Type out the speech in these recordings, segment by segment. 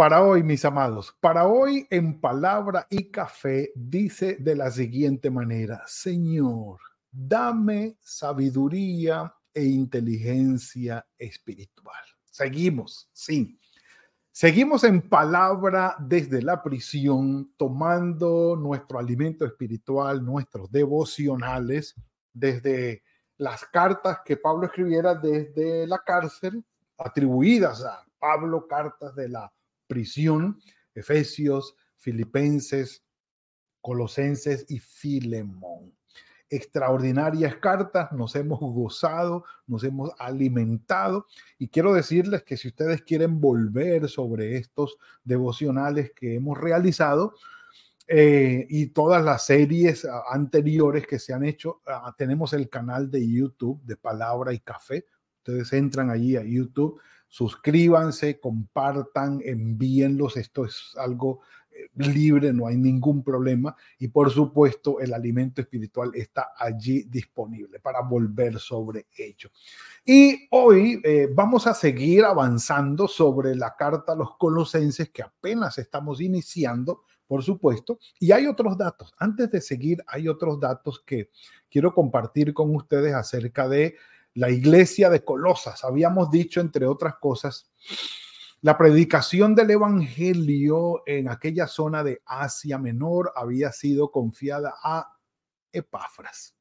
Para hoy, mis amados, para hoy en palabra y café dice de la siguiente manera, Señor, dame sabiduría e inteligencia espiritual. Seguimos, sí. Seguimos en palabra desde la prisión, tomando nuestro alimento espiritual, nuestros devocionales, desde las cartas que Pablo escribiera desde la cárcel, atribuidas a Pablo, cartas de la prisión, Efesios, Filipenses, Colosenses y Filemón. Extraordinarias cartas, nos hemos gozado, nos hemos alimentado y quiero decirles que si ustedes quieren volver sobre estos devocionales que hemos realizado, eh, y todas las series anteriores que se han hecho. Tenemos el canal de YouTube de Palabra y Café. Ustedes entran allí a YouTube, suscríbanse, compartan, envíenlos. Esto es algo eh, libre, no hay ningún problema. Y por supuesto, el alimento espiritual está allí disponible para volver sobre ello. Y hoy eh, vamos a seguir avanzando sobre la carta a los colosenses que apenas estamos iniciando, por supuesto. Y hay otros datos. Antes de seguir, hay otros datos que quiero compartir con ustedes acerca de la iglesia de Colosas. Habíamos dicho, entre otras cosas, la predicación del Evangelio en aquella zona de Asia Menor había sido confiada a Epafras.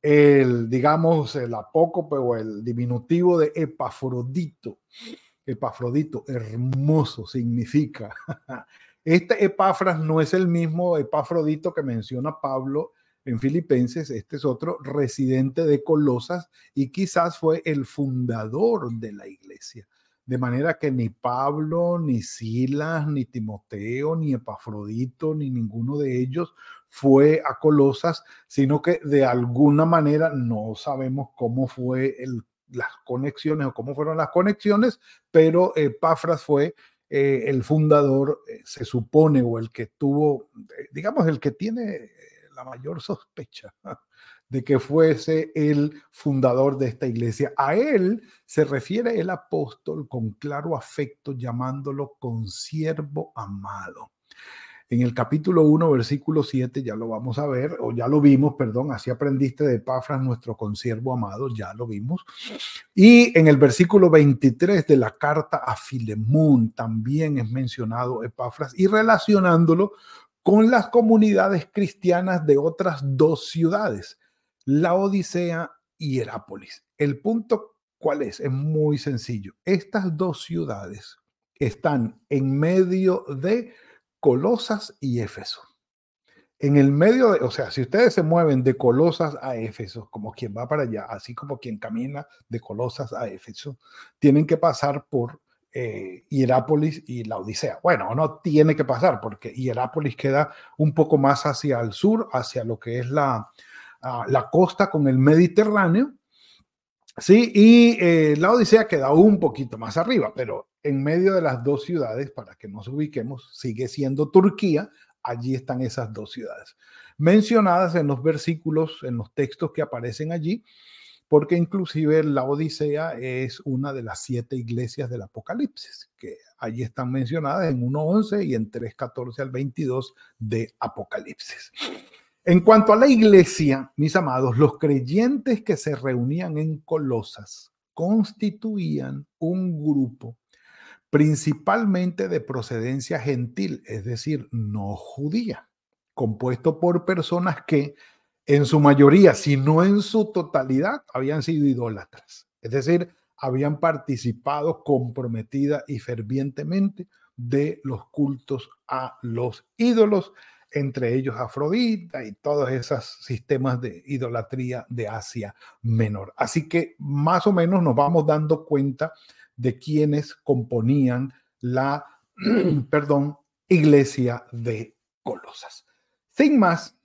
El, digamos, el apócope o el diminutivo de Epafrodito. Epafrodito, hermoso significa. Este Epafras no es el mismo Epafrodito que menciona Pablo en Filipenses, este es otro residente de Colosas y quizás fue el fundador de la iglesia. De manera que ni Pablo, ni Silas, ni Timoteo, ni Epafrodito, ni ninguno de ellos fue a Colosas, sino que de alguna manera no sabemos cómo fue las conexiones o cómo fueron las conexiones, pero Epafras fue eh, el fundador, eh, se supone, o el que tuvo, eh, digamos, el que tiene la mayor sospecha de que fuese el fundador de esta iglesia. A él se refiere el apóstol con claro afecto llamándolo consiervo amado. En el capítulo 1, versículo 7, ya lo vamos a ver, o ya lo vimos, perdón, así aprendiste de Epafras, nuestro consiervo amado, ya lo vimos. Y en el versículo 23 de la carta a Filemón también es mencionado Epafras y relacionándolo con las comunidades cristianas de otras dos ciudades, la Odisea y Herápolis. El punto, ¿cuál es? Es muy sencillo. Estas dos ciudades están en medio de Colosas y Éfeso. En el medio de, o sea, si ustedes se mueven de Colosas a Éfeso, como quien va para allá, así como quien camina de Colosas a Éfeso, tienen que pasar por eh, Hierápolis y la Odisea. Bueno, no tiene que pasar porque Hierápolis queda un poco más hacia el sur, hacia lo que es la, ah, la costa con el Mediterráneo. Sí, y eh, la Odisea queda un poquito más arriba, pero en medio de las dos ciudades, para que nos ubiquemos, sigue siendo Turquía. Allí están esas dos ciudades mencionadas en los versículos, en los textos que aparecen allí porque inclusive la Odisea es una de las siete iglesias del Apocalipsis, que allí están mencionadas en 1.11 y en 3.14 al 22 de Apocalipsis. En cuanto a la iglesia, mis amados, los creyentes que se reunían en Colosas constituían un grupo principalmente de procedencia gentil, es decir, no judía, compuesto por personas que en su mayoría, si no en su totalidad, habían sido idólatras. Es decir, habían participado comprometida y fervientemente de los cultos a los ídolos, entre ellos Afrodita y todos esos sistemas de idolatría de Asia Menor. Así que más o menos nos vamos dando cuenta de quienes componían la, perdón, iglesia de Colosas. Sin más,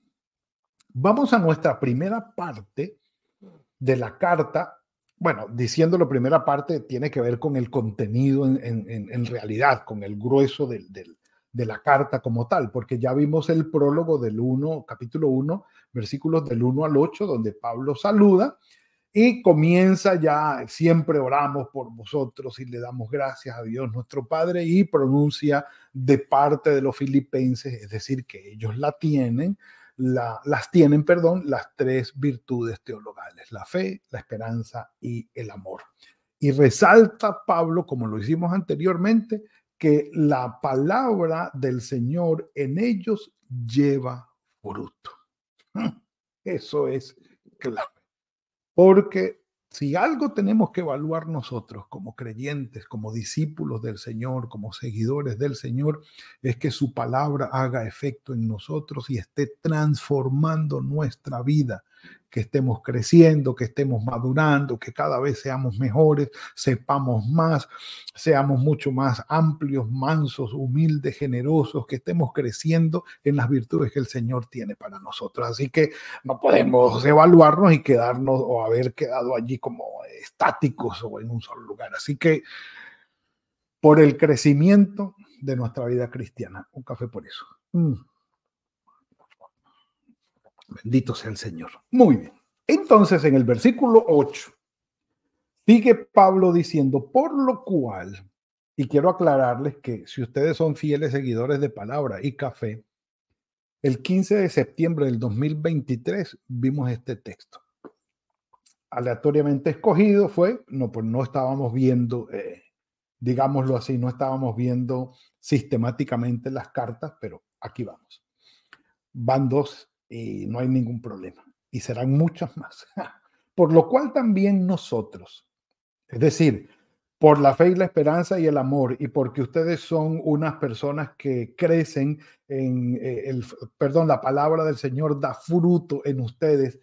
vamos a nuestra primera parte de la carta. Bueno, diciendo la primera parte tiene que ver con el contenido en, realidad, con el grueso de la carta como tal, porque ya vimos el prólogo del 1, capítulo 1, versículos del 1 al 8, donde Pablo saluda y comienza ya, siempre oramos por vosotros y le damos gracias a Dios nuestro Padre y pronuncia de parte de los filipenses, es decir, que ellos la tienen, las tienen, perdón, las tres virtudes teologales, la fe, la esperanza y el amor. Y resalta Pablo, como lo hicimos anteriormente, que la palabra del Señor en ellos lleva fruto. Eso es clave. Porque si algo tenemos que evaluar nosotros como creyentes, como discípulos del Señor, como seguidores del Señor, es que su palabra haga efecto en nosotros y esté transformando nuestra vida que estemos creciendo, que estemos madurando, que cada vez seamos mejores, sepamos más, seamos mucho más amplios, mansos, humildes, generosos, que estemos creciendo en las virtudes que el Señor tiene para nosotros. Así que no podemos evaluarnos y quedarnos o haber quedado allí como estáticos o en un solo lugar. Así que por el crecimiento de nuestra vida cristiana, un café por eso. Mm. Bendito sea el Señor. Muy bien. Entonces, en el versículo 8, sigue Pablo diciendo, por lo cual, y quiero aclararles que si ustedes son fieles seguidores de palabra y café, el 15 de septiembre del 2023 vimos este texto. Aleatoriamente escogido fue, no, pues no estábamos viendo, eh, digámoslo así, no estábamos viendo sistemáticamente las cartas, pero aquí vamos. Van dos y no hay ningún problema. Y serán muchas más. Por lo cual también nosotros, es decir, por la fe y la esperanza y el amor, y porque ustedes son unas personas que crecen en eh, el, perdón, la palabra del Señor da fruto en ustedes.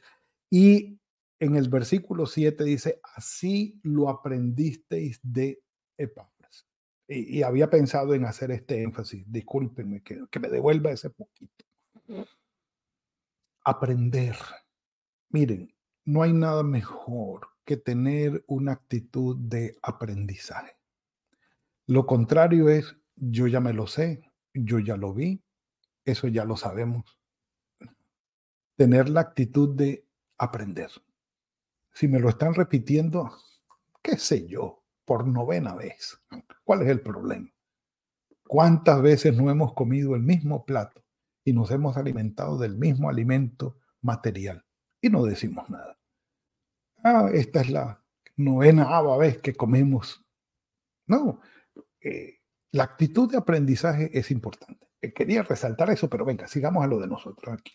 Y en el versículo 7 dice, así lo aprendisteis de Epafras. Y, había pensado en hacer este énfasis, discúlpenme, que, que me devuelva ese poquito aprender. Miren, no hay nada mejor que tener una actitud de aprendizaje. Lo contrario es, yo ya me lo sé, yo ya lo vi, eso ya lo sabemos. Tener la actitud de aprender. Si me lo están repitiendo, qué sé yo, por novena vez, ¿cuál es el problema? ¿Cuántas veces no hemos comido el mismo plato y nos hemos alimentado del mismo alimento material y no decimos nada. Ah, esta es la novena vez que comemos. No, eh, la actitud de aprendizaje es importante. Eh, quería resaltar eso, pero venga, sigamos a lo de nosotros aquí.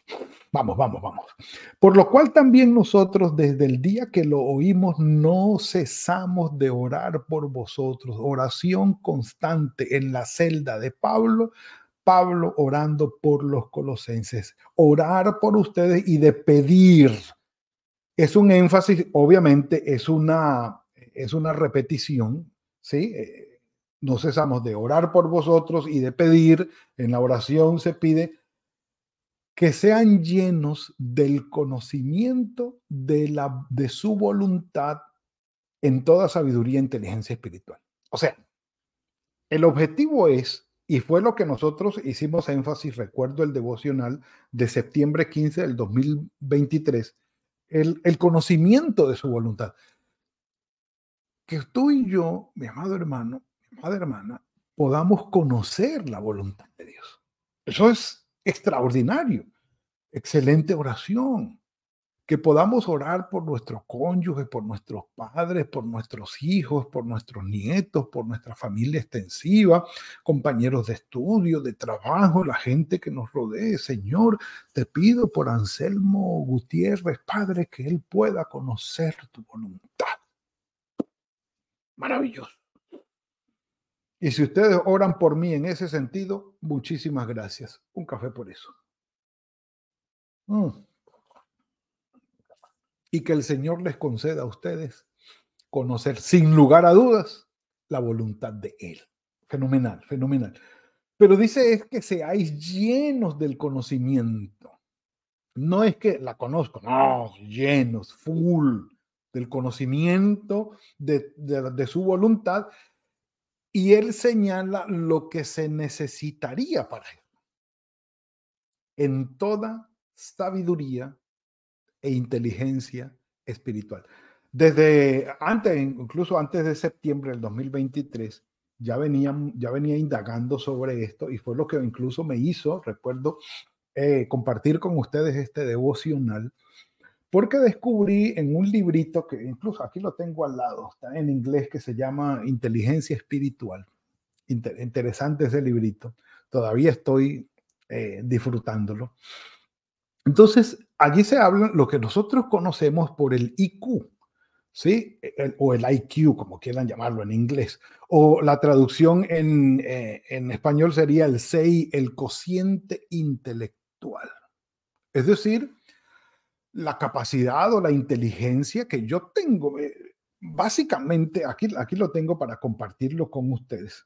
Vamos, vamos, vamos. Por lo cual también nosotros desde el día que lo oímos no cesamos de orar por vosotros. Oración constante en la celda de Pablo Pablo orando por los colosenses. Orar por ustedes y de pedir. Es un énfasis, obviamente, es una, es una repetición, ¿sí? Eh, no cesamos de orar por vosotros y de pedir. En la oración se pide que sean llenos del conocimiento de, la, de su voluntad en toda sabiduría e inteligencia espiritual. O sea, el objetivo es y fue lo que nosotros hicimos énfasis, recuerdo el devocional de septiembre 15 del 2023, el, el conocimiento de su voluntad. Que tú y yo, mi amado hermano, mi amada hermana, podamos conocer la voluntad de Dios. Eso es extraordinario. Excelente oración que podamos orar por nuestros cónyuges, por nuestros padres, por nuestros hijos, por nuestros nietos, por nuestra familia extensiva, compañeros de estudio, de trabajo, la gente que nos rodee. Señor, te pido por Anselmo Gutiérrez, Padre, que él pueda conocer tu voluntad. Maravilloso. Y si ustedes oran por mí en ese sentido, muchísimas gracias. Un café por eso. Mm y que el Señor les conceda a ustedes conocer sin lugar a dudas la voluntad de Él. Fenomenal, fenomenal. Pero dice es que seáis llenos del conocimiento. No es que la conozco, no, llenos, full del conocimiento de, de su voluntad. Y él señala lo que se necesitaría para él. En toda sabiduría e inteligencia espiritual. Desde antes, incluso antes de septiembre del 2023, ya venía, ya venía indagando sobre esto y fue lo que incluso me hizo, recuerdo, eh, compartir con ustedes este devocional, porque descubrí en un librito que incluso aquí lo tengo al lado, está en inglés, que se llama Inteligencia Espiritual. interesante ese librito. Todavía estoy eh, disfrutándolo. Entonces, allí se habla lo que nosotros conocemos por el IQ, ¿sí? o el IQ, como quieran llamarlo en inglés, o la traducción en, eh, en español sería el CI, el cociente intelectual. Es decir, la capacidad o la inteligencia que yo tengo, eh, básicamente, aquí, aquí lo tengo para compartirlo con ustedes.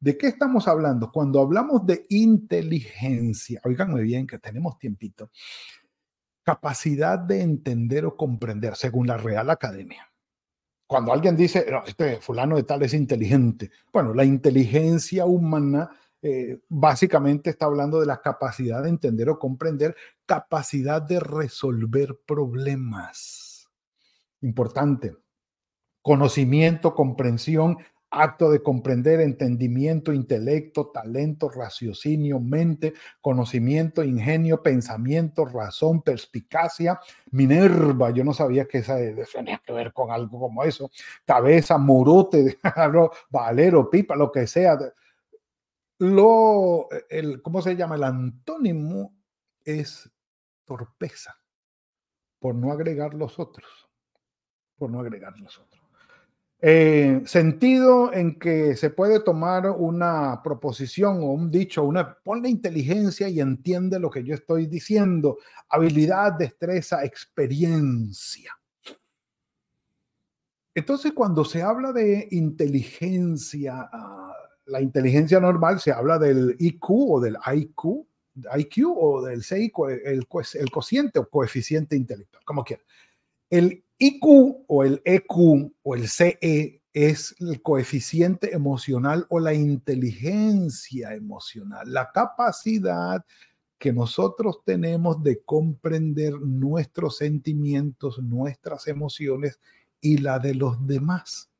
¿De qué estamos hablando? Cuando hablamos de inteligencia, oiganme bien que tenemos tiempito, capacidad de entender o comprender, según la Real Academia. Cuando alguien dice, este fulano de tal es inteligente, bueno, la inteligencia humana eh, básicamente está hablando de la capacidad de entender o comprender, capacidad de resolver problemas. Importante. Conocimiento, comprensión, acto de comprender, entendimiento, intelecto, talento, raciocinio, mente, conocimiento, ingenio, pensamiento, razón, perspicacia, Minerva, yo no sabía que esa tenía que ver con algo como eso, cabeza, morote, valero, pipa, lo que sea. Lo, el, ¿cómo se llama? El antónimo es torpeza, por no agregar los otros, por no agregar los otros. Eh, sentido en que se puede tomar una proposición o un dicho, una, ponle inteligencia y entiende lo que yo estoy diciendo. Habilidad, destreza, experiencia. Entonces, cuando se habla de inteligencia, ah, la inteligencia normal, se habla del IQ o del IQ, IQ o del CIQ, el, el cociente o coeficiente intelectual, como quieran. El IQ o el EQ o el CE es el coeficiente emocional o la inteligencia emocional, la capacidad que nosotros tenemos de comprender nuestros sentimientos, nuestras emociones y la de los demás.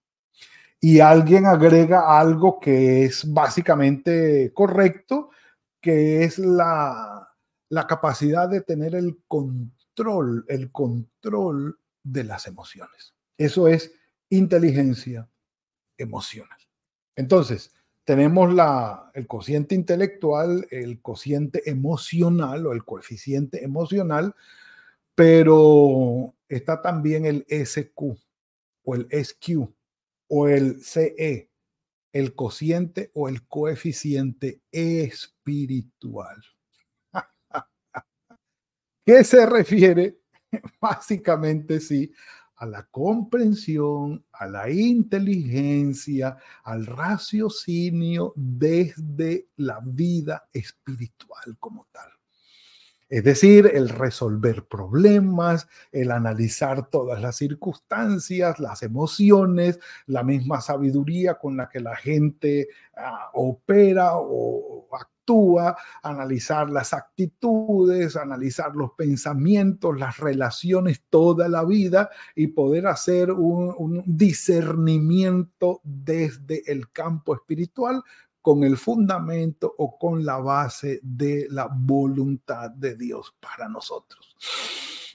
Y alguien agrega algo que es básicamente correcto, que es la, la capacidad de tener el control, el control de las emociones. Eso es inteligencia emocional. Entonces, tenemos la, el cociente intelectual, el cociente emocional o el coeficiente emocional, pero está también el SQ o el SQ o el CE, el cociente o el coeficiente espiritual. ¿Qué se refiere Básicamente sí, a la comprensión, a la inteligencia, al raciocinio desde la vida espiritual como tal. Es decir, el resolver problemas, el analizar todas las circunstancias, las emociones, la misma sabiduría con la que la gente ah, opera o actúa analizar las actitudes, analizar los pensamientos, las relaciones toda la vida y poder hacer un, un discernimiento desde el campo espiritual con el fundamento o con la base de la voluntad de Dios para nosotros.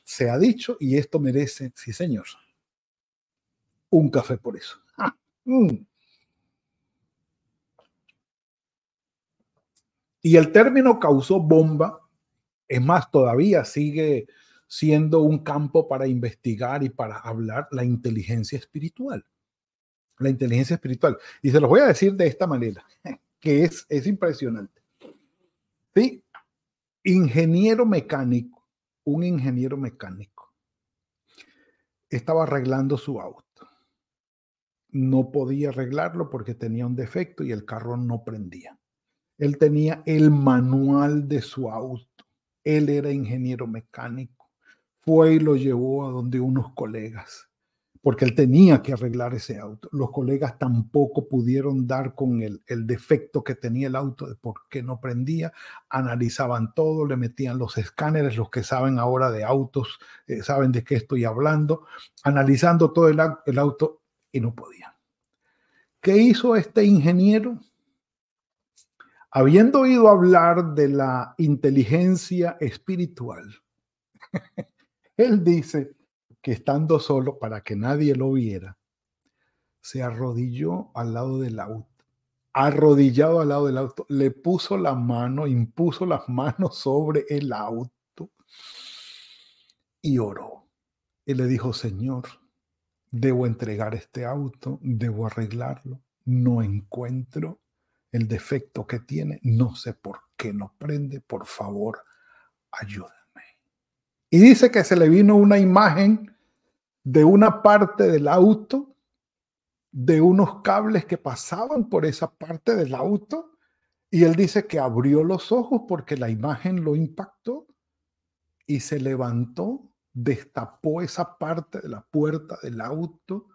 Se ha dicho y esto merece, sí señor, un café por eso. Ah, mm. Y el término causó bomba, es más, todavía sigue siendo un campo para investigar y para hablar la inteligencia espiritual. La inteligencia espiritual. Y se los voy a decir de esta manera, que es, es impresionante. Sí, ingeniero mecánico, un ingeniero mecánico, estaba arreglando su auto. No podía arreglarlo porque tenía un defecto y el carro no prendía Él tenía el manual de su auto. Él era ingeniero mecánico. Fue y lo llevó a donde unos colegas porque él tenía que arreglar ese auto. Los colegas tampoco pudieron dar con el, defecto que tenía el auto de por qué no prendía. Analizaban todo, le metían los escáneres, los que saben ahora de autos, eh, saben de qué estoy hablando, analizando todo el, el auto y no podían. ¿Qué hizo este ingeniero? Habiendo oído hablar de la inteligencia espiritual, él dice, que estando solo para que nadie lo viera, se arrodilló al lado del auto. Arrodillado al lado del auto, le puso la mano, impuso las manos sobre el auto y oró. Y le dijo, Señor, debo entregar este auto, debo arreglarlo, no encuentro el defecto que tiene, no sé por qué no prende, por favor, ayúdame. Y dice que se le vino una imagen de una parte del auto, de unos cables que pasaban por esa parte del auto, y él dice que abrió los ojos porque la imagen lo impactó y se levantó, destapó esa parte de la puerta del auto,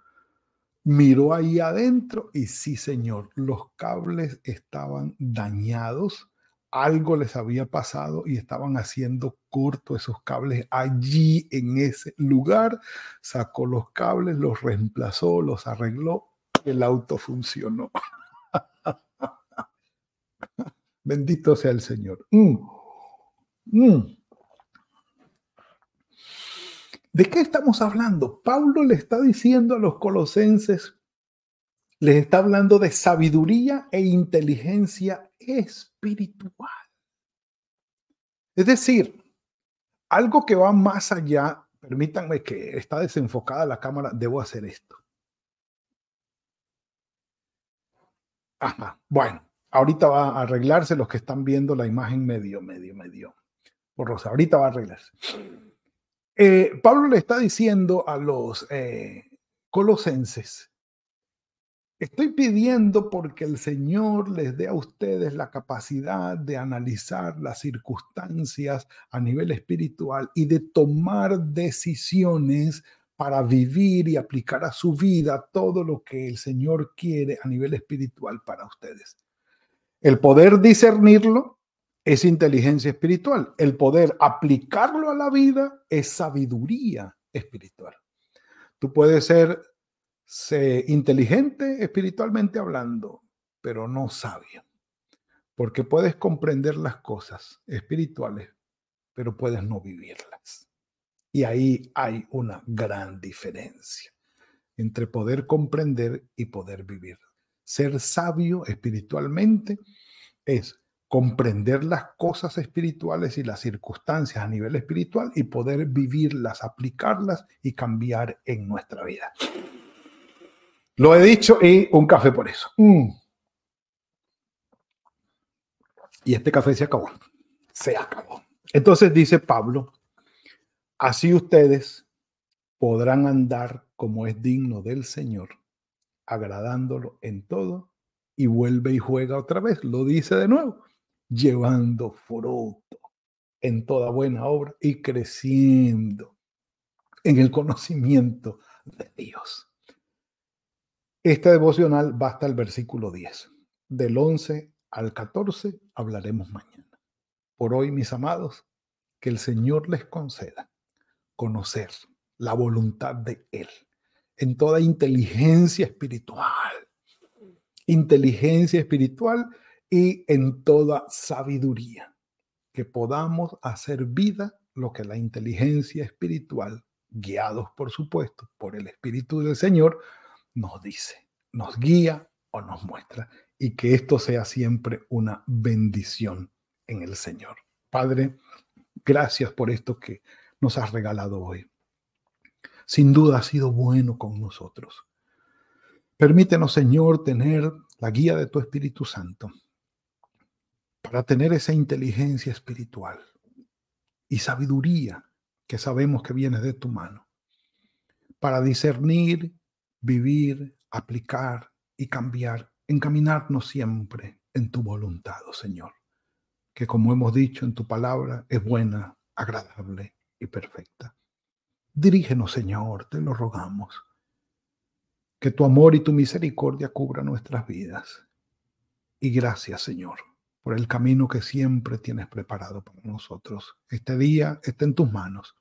miró ahí adentro y sí, señor, los cables estaban dañados algo les había pasado y estaban haciendo corto esos cables allí en ese lugar. Sacó los cables, los reemplazó, los arregló el auto funcionó. Bendito sea el Señor. Mm. Mm. ¿De qué estamos hablando? Pablo le está diciendo a los colosenses, les está hablando de sabiduría e inteligencia espiritual. Es decir, algo que va más allá, permítanme que está desenfocada la cámara, debo hacer esto. Bueno, ahorita va a arreglarse los que están viendo la imagen medio, medio, medio. Por Rosa, ahorita va a arreglarse. Eh, Pablo le está diciendo a los eh, colosenses Estoy pidiendo porque el Señor les dé a ustedes la capacidad de analizar las circunstancias a nivel espiritual y de tomar decisiones para vivir y aplicar a su vida todo lo que el Señor quiere a nivel espiritual para ustedes. El poder discernirlo es inteligencia espiritual. El poder aplicarlo a la vida es sabiduría espiritual. Tú puedes ser Sé inteligente espiritualmente hablando, pero no sabio. Porque puedes comprender las cosas espirituales, pero puedes no vivirlas. Y ahí hay una gran diferencia entre poder comprender y poder vivir. Ser sabio espiritualmente es comprender las cosas espirituales y las circunstancias a nivel espiritual y poder vivirlas, aplicarlas y cambiar en nuestra vida. Lo he dicho y un café por eso. Mm. Y este café se acabó. Se acabó. Entonces dice Pablo, así ustedes podrán andar como es digno del Señor, agradándolo en todo, y vuelve y juega otra vez, lo dice de nuevo, llevando fruto en toda buena obra y creciendo en el conocimiento de Dios. Esta devocional va hasta el versículo 10. Del 11 al 14 hablaremos mañana. Por hoy, mis amados, que el Señor les conceda conocer la voluntad de Él en toda inteligencia espiritual, inteligencia espiritual y en toda sabiduría, que podamos hacer vida lo que la inteligencia espiritual, guiados por supuesto por el Espíritu del Señor, nos dice, nos guía o nos muestra. Y que esto sea siempre una bendición en el Señor. Padre, gracias por esto que nos has regalado hoy. Sin duda ha sido bueno con nosotros. Permítenos, Señor, tener la guía de tu Espíritu Santo para tener esa inteligencia espiritual y sabiduría que sabemos que viene de tu mano, para discernir vivir, aplicar y cambiar, encaminarnos siempre en tu voluntad, oh Señor, que como hemos dicho en tu palabra, es buena, agradable y perfecta. Dirígenos, Señor, te lo rogamos. Que tu amor y tu misericordia cubran nuestras vidas. Y gracias, Señor, por el camino que siempre tienes preparado para nosotros. Este día está en tus manos.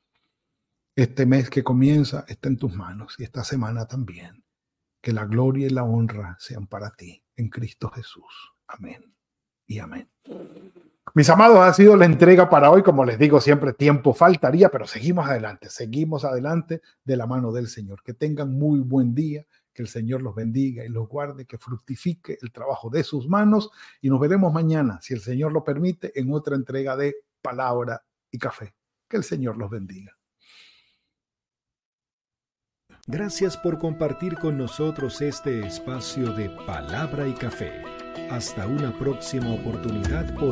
Este mes que comienza está en tus manos y esta semana también. Que la gloria y la honra sean para ti en Cristo Jesús. Amén y amén. Mis amados, ha sido la entrega para hoy. Como les digo siempre, tiempo faltaría, pero seguimos adelante, seguimos adelante de la mano del Señor. Que tengan muy buen día, que el Señor los bendiga y los guarde, que fructifique el trabajo de sus manos y nos veremos mañana, si el Señor lo permite, en otra entrega de palabra y café. Que el Señor los bendiga. Gracias por compartir con nosotros este espacio de palabra y café. Hasta una próxima oportunidad. Por